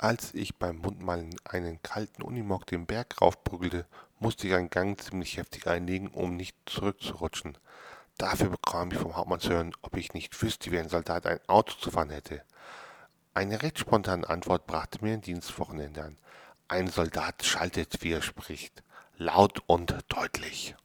Als ich beim Mundmalen einen kalten Unimog den Berg raufprügelte, musste ich einen Gang ziemlich heftig einlegen, um nicht zurückzurutschen. Dafür bekam ich vom Hauptmann zu hören, ob ich nicht wüsste, wie ein Soldat ein Auto zu fahren hätte. Eine recht spontane Antwort brachte mir ein Dienstwochenende an. Ein Soldat schaltet, wie er spricht, laut und deutlich.